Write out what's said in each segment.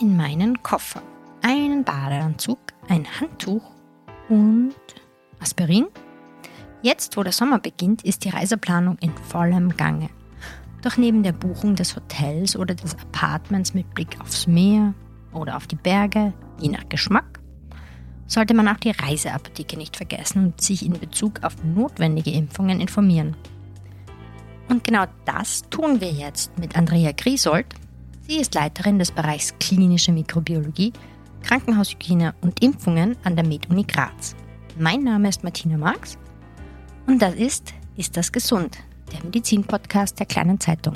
in meinen Koffer einen Badeanzug, ein Handtuch und Aspirin. Jetzt, wo der Sommer beginnt, ist die Reiseplanung in vollem Gange. Doch neben der Buchung des Hotels oder des Apartments mit Blick aufs Meer oder auf die Berge, je nach Geschmack, sollte man auch die Reiseapotheke nicht vergessen und sich in Bezug auf notwendige Impfungen informieren. Und genau das tun wir jetzt mit Andrea Griesold. Sie ist Leiterin des Bereichs Klinische Mikrobiologie, Krankenhaushygiene und Impfungen an der MedUni Graz. Mein Name ist Martina Marx und das ist Ist das gesund? Der Medizin-Podcast der kleinen Zeitung.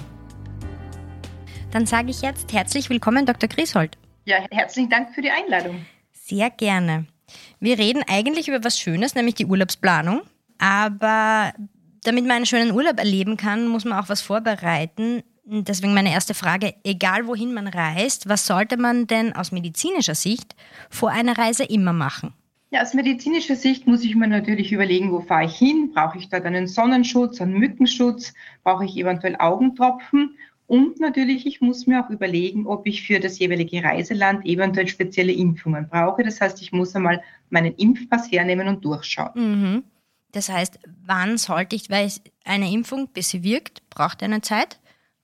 Dann sage ich jetzt herzlich willkommen, Dr. Griesold. Ja, herzlichen Dank für die Einladung. Sehr gerne. Wir reden eigentlich über was Schönes, nämlich die Urlaubsplanung. Aber damit man einen schönen Urlaub erleben kann, muss man auch was vorbereiten. Deswegen meine erste Frage, egal wohin man reist, was sollte man denn aus medizinischer Sicht vor einer Reise immer machen? Ja, aus medizinischer Sicht muss ich mir natürlich überlegen, wo fahre ich hin? Brauche ich dort einen Sonnenschutz, einen Mückenschutz? Brauche ich eventuell Augentropfen? Und natürlich, ich muss mir auch überlegen, ob ich für das jeweilige Reiseland eventuell spezielle Impfungen brauche. Das heißt, ich muss einmal meinen Impfpass hernehmen und durchschauen. Mhm. Das heißt, wann sollte ich, weil eine Impfung, bis sie wirkt, braucht eine Zeit.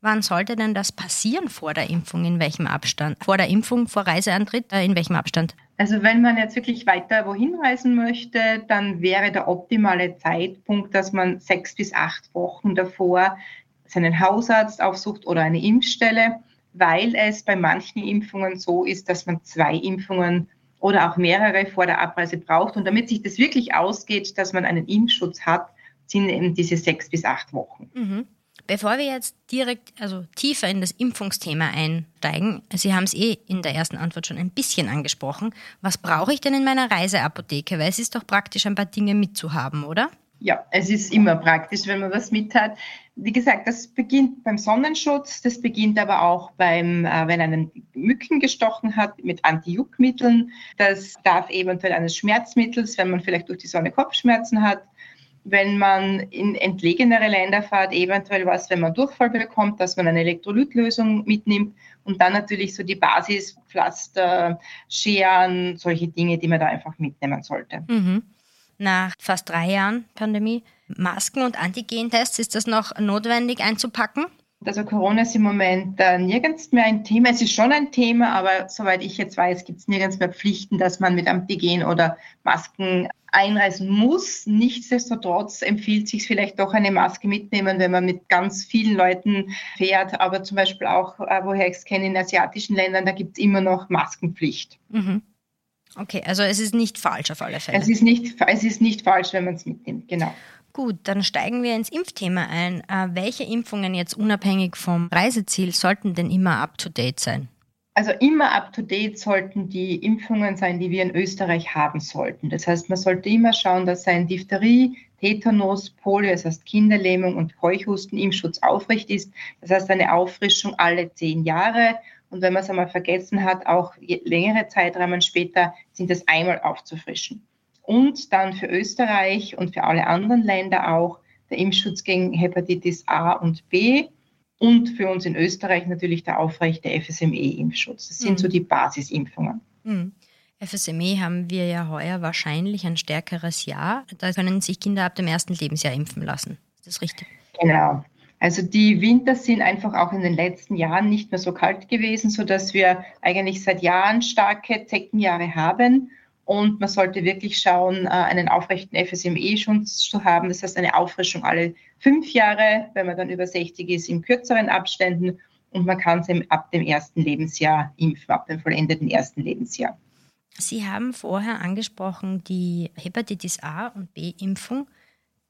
Wann sollte denn das passieren vor der Impfung? In welchem Abstand? Vor der Impfung, vor Reiseantritt, äh, in welchem Abstand? Also wenn man jetzt wirklich weiter wohin reisen möchte, dann wäre der optimale Zeitpunkt, dass man sechs bis acht Wochen davor seinen Hausarzt aufsucht oder eine Impfstelle, weil es bei manchen Impfungen so ist, dass man zwei Impfungen oder auch mehrere vor der Abreise braucht. Und damit sich das wirklich ausgeht, dass man einen Impfschutz hat, sind eben diese sechs bis acht Wochen. Mhm. Bevor wir jetzt direkt, also tiefer in das Impfungsthema einsteigen, Sie haben es eh in der ersten Antwort schon ein bisschen angesprochen. Was brauche ich denn in meiner Reiseapotheke? Weil es ist doch praktisch, ein paar Dinge mitzuhaben, oder? Ja, es ist immer praktisch, wenn man was mit hat. Wie gesagt, das beginnt beim Sonnenschutz, das beginnt aber auch beim, äh, wenn einen Mücken gestochen hat, mit Antijuckmitteln. Das darf eventuell eines Schmerzmittels, wenn man vielleicht durch die Sonne Kopfschmerzen hat. Wenn man in entlegenere Länder fährt, eventuell was, wenn man Durchfall bekommt, dass man eine Elektrolytlösung mitnimmt und dann natürlich so die Basispflaster, Scheren, solche Dinge, die man da einfach mitnehmen sollte. Mhm nach fast drei Jahren Pandemie. Masken und Antigentests, ist das noch notwendig einzupacken? Also Corona ist im Moment äh, nirgends mehr ein Thema. Es ist schon ein Thema, aber soweit ich jetzt weiß, gibt es nirgends mehr Pflichten, dass man mit Antigen oder Masken einreisen muss. Nichtsdestotrotz empfiehlt sich vielleicht doch eine Maske mitnehmen, wenn man mit ganz vielen Leuten fährt. Aber zum Beispiel auch, äh, woher ich es kenne, in asiatischen Ländern, da gibt es immer noch Maskenpflicht. Mhm. Okay, also es ist nicht falsch auf alle Fälle. Es ist nicht, es ist nicht falsch, wenn man es mitnimmt, genau. Gut, dann steigen wir ins Impfthema ein. Äh, welche Impfungen jetzt unabhängig vom Reiseziel sollten denn immer up-to-date sein? Also immer up-to-date sollten die Impfungen sein, die wir in Österreich haben sollten. Das heißt, man sollte immer schauen, dass sein Diphtherie, Tetanus, Polio, das heißt Kinderlähmung und Keuchhusten-Impfschutz aufrecht ist. Das heißt eine Auffrischung alle zehn Jahre und wenn man es einmal vergessen hat, auch längere Zeitrahmen später sind es einmal aufzufrischen. Und dann für Österreich und für alle anderen Länder auch der Impfschutz gegen Hepatitis A und B und für uns in Österreich natürlich der aufrechte FSME-Impfschutz. Das sind mhm. so die Basisimpfungen. Mhm. FSME haben wir ja heuer wahrscheinlich ein stärkeres Jahr. Da können sich Kinder ab dem ersten Lebensjahr impfen lassen. Ist das richtig? Genau. Also die Winter sind einfach auch in den letzten Jahren nicht mehr so kalt gewesen, so dass wir eigentlich seit Jahren starke Zeckenjahre haben. Und man sollte wirklich schauen, äh, einen aufrechten FSME-Schutz zu haben. Das heißt, eine Auffrischung alle fünf Jahre, wenn man dann über 60 ist, in kürzeren Abständen. Und man kann es ab dem ersten Lebensjahr impfen, ab dem vollendeten ersten Lebensjahr. Sie haben vorher angesprochen die Hepatitis A und B-Impfung.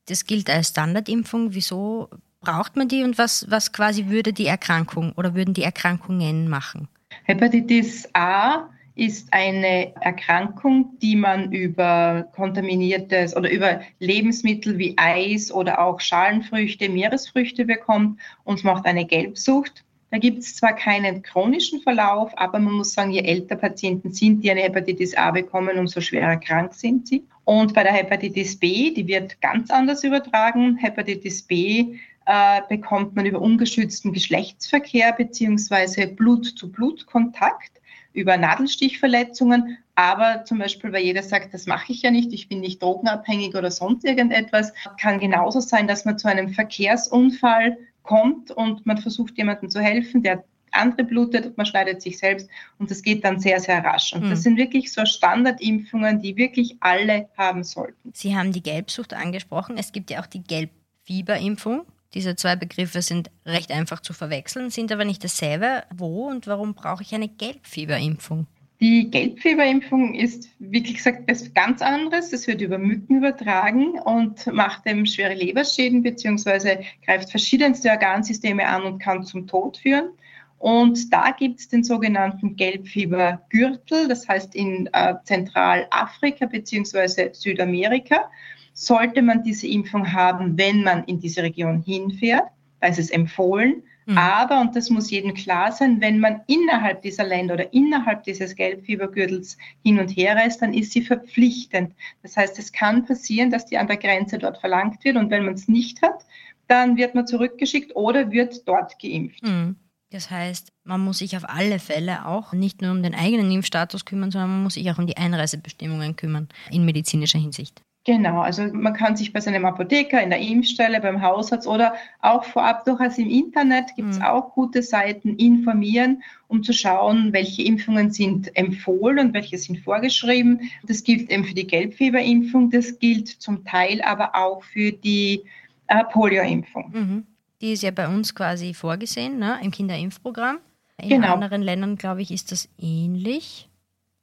Das gilt als Standardimpfung. Wieso braucht man die und was, was quasi würde die Erkrankung oder würden die Erkrankungen machen? Hepatitis A ist eine Erkrankung, die man über kontaminiertes oder über Lebensmittel wie Eis oder auch Schalenfrüchte, Meeresfrüchte bekommt und macht eine Gelbsucht. Da gibt es zwar keinen chronischen Verlauf, aber man muss sagen, je älter Patienten sind, die eine Hepatitis A bekommen, umso schwerer krank sind sie. Und bei der Hepatitis B, die wird ganz anders übertragen. Hepatitis B äh, bekommt man über ungeschützten Geschlechtsverkehr beziehungsweise Blut-zu-Blut-Kontakt über Nadelstichverletzungen, aber zum Beispiel, weil jeder sagt, das mache ich ja nicht, ich bin nicht drogenabhängig oder sonst irgendetwas, kann genauso sein, dass man zu einem Verkehrsunfall kommt und man versucht jemandem zu helfen, der andere blutet und man schneidet sich selbst und das geht dann sehr, sehr rasch. Und das sind wirklich so Standardimpfungen, die wirklich alle haben sollten. Sie haben die Gelbsucht angesprochen. Es gibt ja auch die Gelbfieberimpfung. Diese zwei Begriffe sind recht einfach zu verwechseln, sind aber nicht dasselbe. Wo und warum brauche ich eine Gelbfieberimpfung? Die Gelbfieberimpfung ist, wie gesagt, etwas ganz anderes. Es wird über Mücken übertragen und macht eben schwere Leberschäden bzw. greift verschiedenste Organsysteme an und kann zum Tod führen. Und da gibt es den sogenannten Gelbfiebergürtel, das heißt in äh, Zentralafrika bzw. Südamerika sollte man diese Impfung haben, wenn man in diese Region hinfährt. Da ist es empfohlen. Mhm. Aber, und das muss jedem klar sein, wenn man innerhalb dieser Länder oder innerhalb dieses Gelbfiebergürtels hin und her reist, dann ist sie verpflichtend. Das heißt, es kann passieren, dass die an der Grenze dort verlangt wird und wenn man es nicht hat, dann wird man zurückgeschickt oder wird dort geimpft. Mhm. Das heißt, man muss sich auf alle Fälle auch nicht nur um den eigenen Impfstatus kümmern, sondern man muss sich auch um die Einreisebestimmungen kümmern in medizinischer Hinsicht. Genau, also man kann sich bei seinem Apotheker, in der Impfstelle, beim Hausarzt oder auch vorab durchaus im Internet gibt es mhm. auch gute Seiten informieren, um zu schauen, welche Impfungen sind empfohlen und welche sind vorgeschrieben. Das gilt eben für die Gelbfieberimpfung, das gilt zum Teil aber auch für die äh, Polioimpfung. Mhm. Die ist ja bei uns quasi vorgesehen ne, im Kinderimpfprogramm. In genau. anderen Ländern, glaube ich, ist das ähnlich.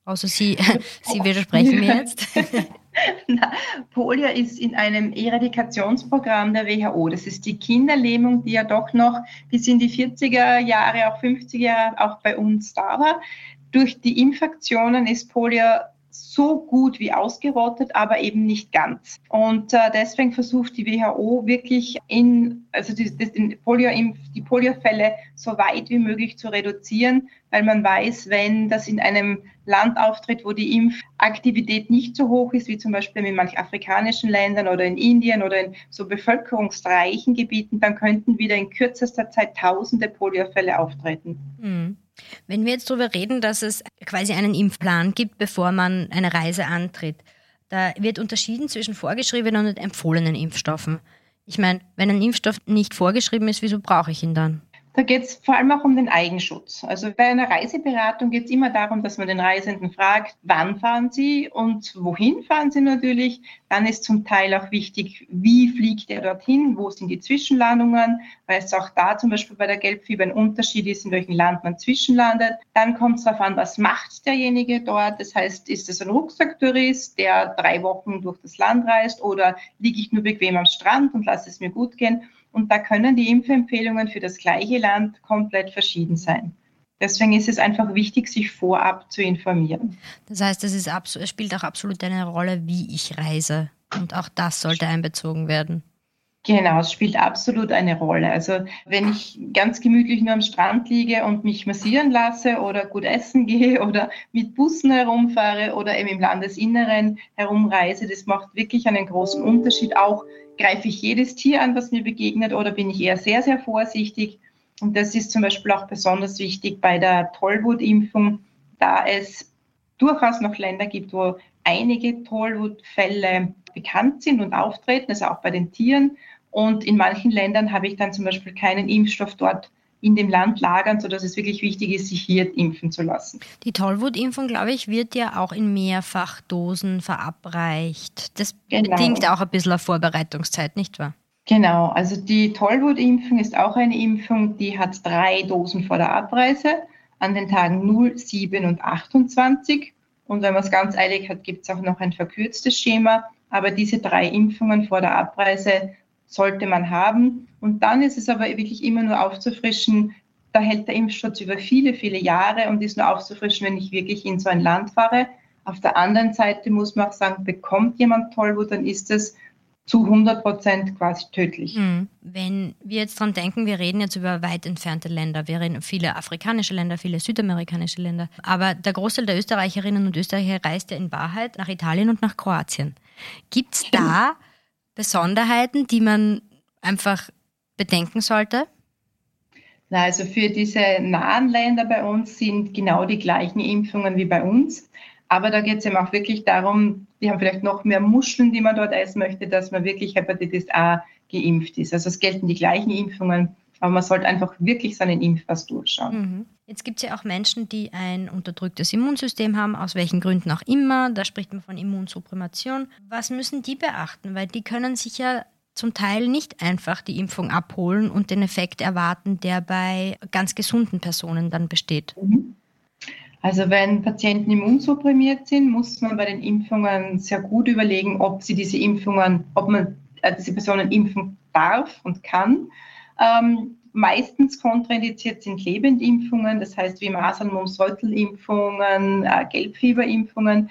Außer Sie, Sie widersprechen mir jetzt. Na, Polio ist in einem Eradikationsprogramm der WHO. Das ist die Kinderlähmung, die ja doch noch bis in die 40er Jahre, auch 50er Jahre auch bei uns da war. Durch die Infektionen ist Polio so gut wie ausgerottet, aber eben nicht ganz. Und äh, deswegen versucht die WHO wirklich in, also die, die, Polio, die Poliofälle so weit wie möglich zu reduzieren, weil man weiß, wenn das in einem Land auftritt, wo die Impfaktivität nicht so hoch ist, wie zum Beispiel in manchen afrikanischen Ländern oder in Indien oder in so bevölkerungsreichen Gebieten, dann könnten wieder in kürzester Zeit tausende Poliofälle auftreten. Mhm. Wenn wir jetzt darüber reden, dass es quasi einen Impfplan gibt, bevor man eine Reise antritt, da wird unterschieden zwischen vorgeschriebenen und empfohlenen Impfstoffen. Ich meine, wenn ein Impfstoff nicht vorgeschrieben ist, wieso brauche ich ihn dann? Da geht es vor allem auch um den Eigenschutz. Also bei einer Reiseberatung geht es immer darum, dass man den Reisenden fragt, wann fahren Sie und wohin fahren Sie natürlich. Dann ist zum Teil auch wichtig, wie fliegt er dorthin, wo sind die Zwischenlandungen, weil es auch da zum Beispiel bei der Gelbfieber ein Unterschied ist, in welchem Land man zwischenlandet. Dann kommt es darauf an, was macht derjenige dort. Das heißt, ist es ein Rucksacktourist, der drei Wochen durch das Land reist oder liege ich nur bequem am Strand und lasse es mir gut gehen? Und da können die Impfempfehlungen für das gleiche Land komplett verschieden sein. Deswegen ist es einfach wichtig, sich vorab zu informieren. Das heißt, es, spielt auch absolut eine Rolle, wie ich reise. Und auch das sollte einbezogen werden. Genau, es spielt absolut eine Rolle. Also wenn ich ganz gemütlich nur am Strand liege und mich massieren lasse oder gut essen gehe oder mit Bussen herumfahre oder eben im Landesinneren herumreise, das macht wirklich einen großen Unterschied. Auch greife ich jedes Tier an, was mir begegnet oder bin ich eher sehr, sehr vorsichtig. Und das ist zum Beispiel auch besonders wichtig bei der Tollwutimpfung, da es durchaus noch Länder gibt, wo einige Tollwutfälle bekannt sind und auftreten, also auch bei den Tieren. Und in manchen Ländern habe ich dann zum Beispiel keinen Impfstoff dort in dem Land lagern, sodass es wirklich wichtig ist, sich hier impfen zu lassen. Die Tollwutimpfung, glaube ich, wird ja auch in Mehrfachdosen verabreicht. Das genau. bedingt auch ein bisschen eine Vorbereitungszeit, nicht wahr? Genau, also die Tollwutimpfung ist auch eine Impfung, die hat drei Dosen vor der Abreise an den Tagen 0, 7 und 28. Und wenn man es ganz eilig hat, gibt es auch noch ein verkürztes Schema. Aber diese drei Impfungen vor der Abreise sollte man haben. Und dann ist es aber wirklich immer nur aufzufrischen, da hält der Impfschutz über viele, viele Jahre und ist nur aufzufrischen, wenn ich wirklich in so ein Land fahre. Auf der anderen Seite muss man auch sagen, bekommt jemand Tollwut, dann ist es zu 100 Prozent quasi tödlich. Hm. Wenn wir jetzt dran denken, wir reden jetzt über weit entfernte Länder, wir reden viele afrikanische Länder, viele südamerikanische Länder, aber der Großteil der Österreicherinnen und Österreicher reist ja in Wahrheit nach Italien und nach Kroatien. Gibt es da Besonderheiten, die man einfach bedenken sollte? Na, also für diese nahen Länder bei uns sind genau die gleichen Impfungen wie bei uns. Aber da geht es eben auch wirklich darum, die haben vielleicht noch mehr Muscheln, die man dort essen möchte, dass man wirklich Hepatitis A geimpft ist. Also es gelten die gleichen Impfungen, aber man sollte einfach wirklich seinen Impfpass durchschauen. Mhm. Jetzt gibt es ja auch Menschen, die ein unterdrücktes Immunsystem haben, aus welchen Gründen auch immer. Da spricht man von Immunsupprimation. Was müssen die beachten? Weil die können sich ja zum Teil nicht einfach die Impfung abholen und den Effekt erwarten, der bei ganz gesunden Personen dann besteht. Mhm. Also wenn Patienten immunsupprimiert sind, muss man bei den Impfungen sehr gut überlegen, ob sie diese Impfungen, ob man äh, diese Personen impfen darf und kann. Ähm, meistens kontraindiziert sind Lebendimpfungen, das heißt wie Masern, Mumps, Reutelimpfungen, äh, Gelbfieberimpfungen.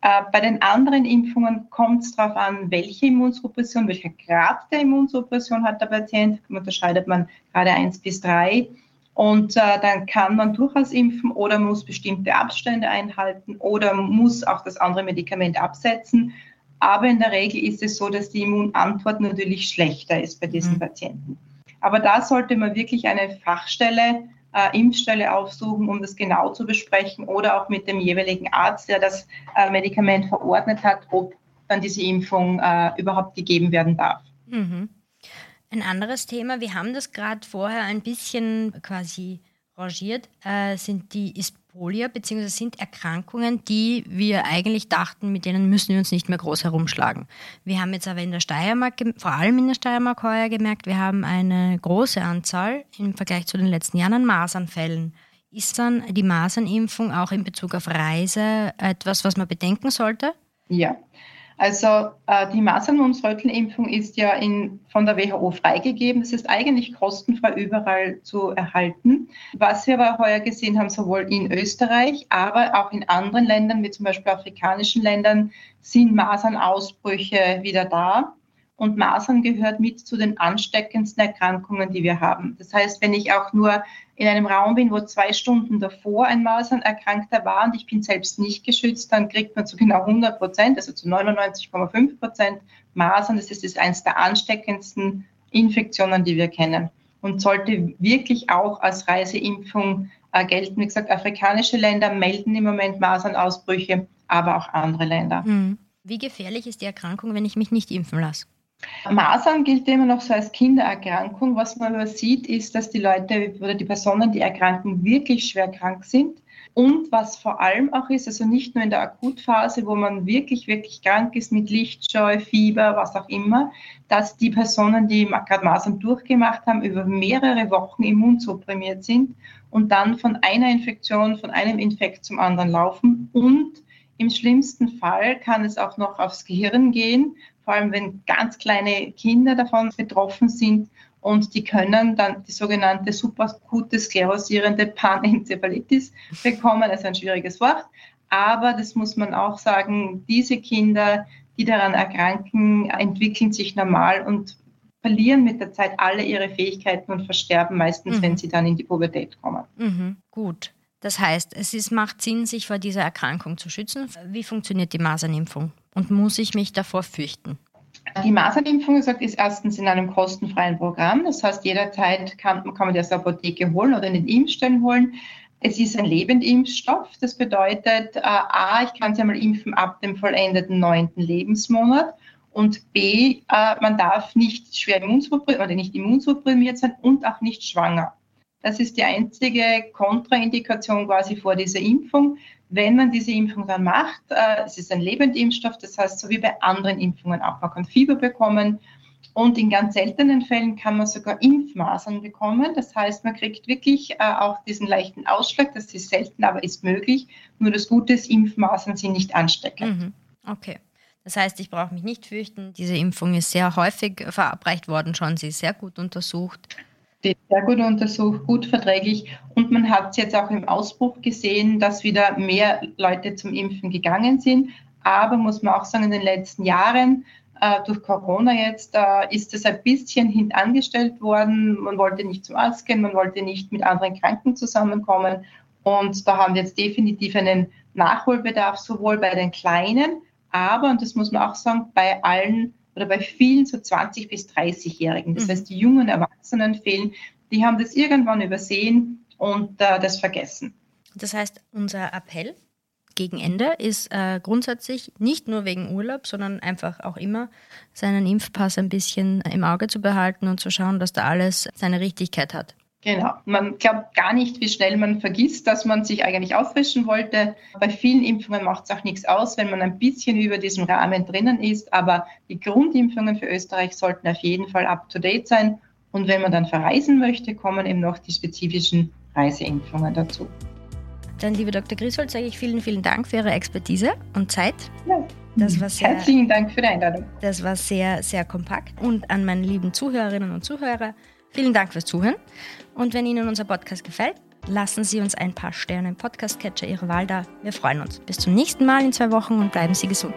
Äh, bei den anderen Impfungen kommt es darauf an, welche Immunsuppression, welcher Grad der Immunsuppression hat der Patient. Da unterscheidet man gerade eins bis drei. Und äh, dann kann man durchaus impfen oder muss bestimmte Abstände einhalten oder muss auch das andere Medikament absetzen. Aber in der Regel ist es so, dass die Immunantwort natürlich schlechter ist bei diesen mhm. Patienten. Aber da sollte man wirklich eine Fachstelle äh, Impfstelle aufsuchen, um das genau zu besprechen oder auch mit dem jeweiligen Arzt, der das äh, Medikament verordnet hat, ob dann diese Impfung äh, überhaupt gegeben werden darf. Mhm. Ein anderes Thema, wir haben das gerade vorher ein bisschen quasi rangiert, äh, sind die, Polio, beziehungsweise sind Erkrankungen, die wir eigentlich dachten, mit denen müssen wir uns nicht mehr groß herumschlagen. Wir haben jetzt aber in der Steiermark, vor allem in der Steiermark heuer gemerkt, wir haben eine große Anzahl im Vergleich zu den letzten Jahren an Masernfällen. Ist dann die Masernimpfung auch in Bezug auf Reise etwas, was man bedenken sollte? Ja, also äh, die Masern- ist ja in, von der WHO freigegeben. Es ist eigentlich kostenfrei überall zu erhalten. Was wir aber heuer gesehen haben, sowohl in Österreich, aber auch in anderen Ländern, wie zum Beispiel afrikanischen Ländern, sind Masernausbrüche wieder da. Und Masern gehört mit zu den ansteckendsten Erkrankungen, die wir haben. Das heißt, wenn ich auch nur in einem Raum bin, wo zwei Stunden davor ein Masernerkrankter war und ich bin selbst nicht geschützt, dann kriegt man zu genau 100 Prozent, also zu 99,5 Prozent Masern. Das ist eines der ansteckendsten Infektionen, die wir kennen und sollte wirklich auch als Reiseimpfung äh, gelten. Wie gesagt, afrikanische Länder melden im Moment Masernausbrüche, aber auch andere Länder. Hm. Wie gefährlich ist die Erkrankung, wenn ich mich nicht impfen lasse? Masern gilt immer noch so als Kindererkrankung. Was man aber sieht, ist, dass die Leute oder die Personen, die erkranken, wirklich schwer krank sind. Und was vor allem auch ist, also nicht nur in der Akutphase, wo man wirklich, wirklich krank ist mit Lichtscheu, Fieber, was auch immer, dass die Personen, die gerade Masern durchgemacht haben, über mehrere Wochen immunsupprimiert sind und dann von einer Infektion, von einem Infekt zum anderen laufen. Und im schlimmsten Fall kann es auch noch aufs Gehirn gehen, vor allem wenn ganz kleine Kinder davon betroffen sind und die können dann die sogenannte superakute sklerosierende Panenzephalitis bekommen. Das ist ein schwieriges Wort, aber das muss man auch sagen, diese Kinder, die daran erkranken, entwickeln sich normal und verlieren mit der Zeit alle ihre Fähigkeiten und versterben meistens, mhm. wenn sie dann in die Pubertät kommen. Mhm. Gut. Das heißt, es ist, macht Sinn, sich vor dieser Erkrankung zu schützen. Wie funktioniert die Masernimpfung? Und muss ich mich davor fürchten? Die Masernimpfung gesagt, ist erstens in einem kostenfreien Programm. Das heißt, jederzeit kann, kann man die aus der Apotheke holen oder in den Impfstellen holen. Es ist ein Lebendimpfstoff. Das bedeutet, äh, A, ich kann sie einmal impfen ab dem vollendeten neunten Lebensmonat. Und B, äh, man darf nicht schwer immunsupprimiert oder nicht immunsupprimiert sein und auch nicht schwanger. Das ist die einzige Kontraindikation quasi vor dieser Impfung. Wenn man diese Impfung dann macht, äh, es ist ein Lebendimpfstoff, das heißt, so wie bei anderen Impfungen auch, man kann Fieber bekommen und in ganz seltenen Fällen kann man sogar Impfmasern bekommen. Das heißt, man kriegt wirklich äh, auch diesen leichten Ausschlag, das ist selten, aber ist möglich. Nur das Gute ist, Impfmasern sind nicht ansteckend. Mhm. Okay. Das heißt, ich brauche mich nicht fürchten. Diese Impfung ist sehr häufig verabreicht worden schon. Sie ist sehr gut untersucht steht sehr gut untersucht, gut verträglich. Und man hat es jetzt auch im Ausbruch gesehen, dass wieder mehr Leute zum Impfen gegangen sind. Aber muss man auch sagen, in den letzten Jahren, äh, durch Corona jetzt, äh, ist es ein bisschen hintangestellt worden. Man wollte nicht zum Arzt gehen, man wollte nicht mit anderen Kranken zusammenkommen. Und da haben wir jetzt definitiv einen Nachholbedarf, sowohl bei den Kleinen, aber, und das muss man auch sagen, bei allen oder bei vielen so 20 bis 30-Jährigen. Das mhm. heißt, die jungen Erwachsenen fehlen, die haben das irgendwann übersehen und äh, das vergessen. Das heißt, unser Appell gegen Ende ist äh, grundsätzlich nicht nur wegen Urlaub, sondern einfach auch immer seinen Impfpass ein bisschen im Auge zu behalten und zu schauen, dass da alles seine Richtigkeit hat. Genau. Man glaubt gar nicht, wie schnell man vergisst, dass man sich eigentlich auffrischen wollte. Bei vielen Impfungen macht es auch nichts aus, wenn man ein bisschen über diesem Rahmen drinnen ist. Aber die Grundimpfungen für Österreich sollten auf jeden Fall up-to-date sein. Und wenn man dann verreisen möchte, kommen eben noch die spezifischen Reiseimpfungen dazu. Dann, liebe Dr. Griswold, sage ich vielen, vielen Dank für Ihre Expertise und Zeit. Ja. Das war sehr, Herzlichen Dank für die Einladung. Das war sehr, sehr kompakt. Und an meine lieben Zuhörerinnen und Zuhörer, vielen Dank fürs Zuhören. Und wenn Ihnen unser Podcast gefällt, lassen Sie uns ein paar Sterne im Podcast-Catcher Ihrer Wahl da. Wir freuen uns. Bis zum nächsten Mal in zwei Wochen und bleiben Sie gesund.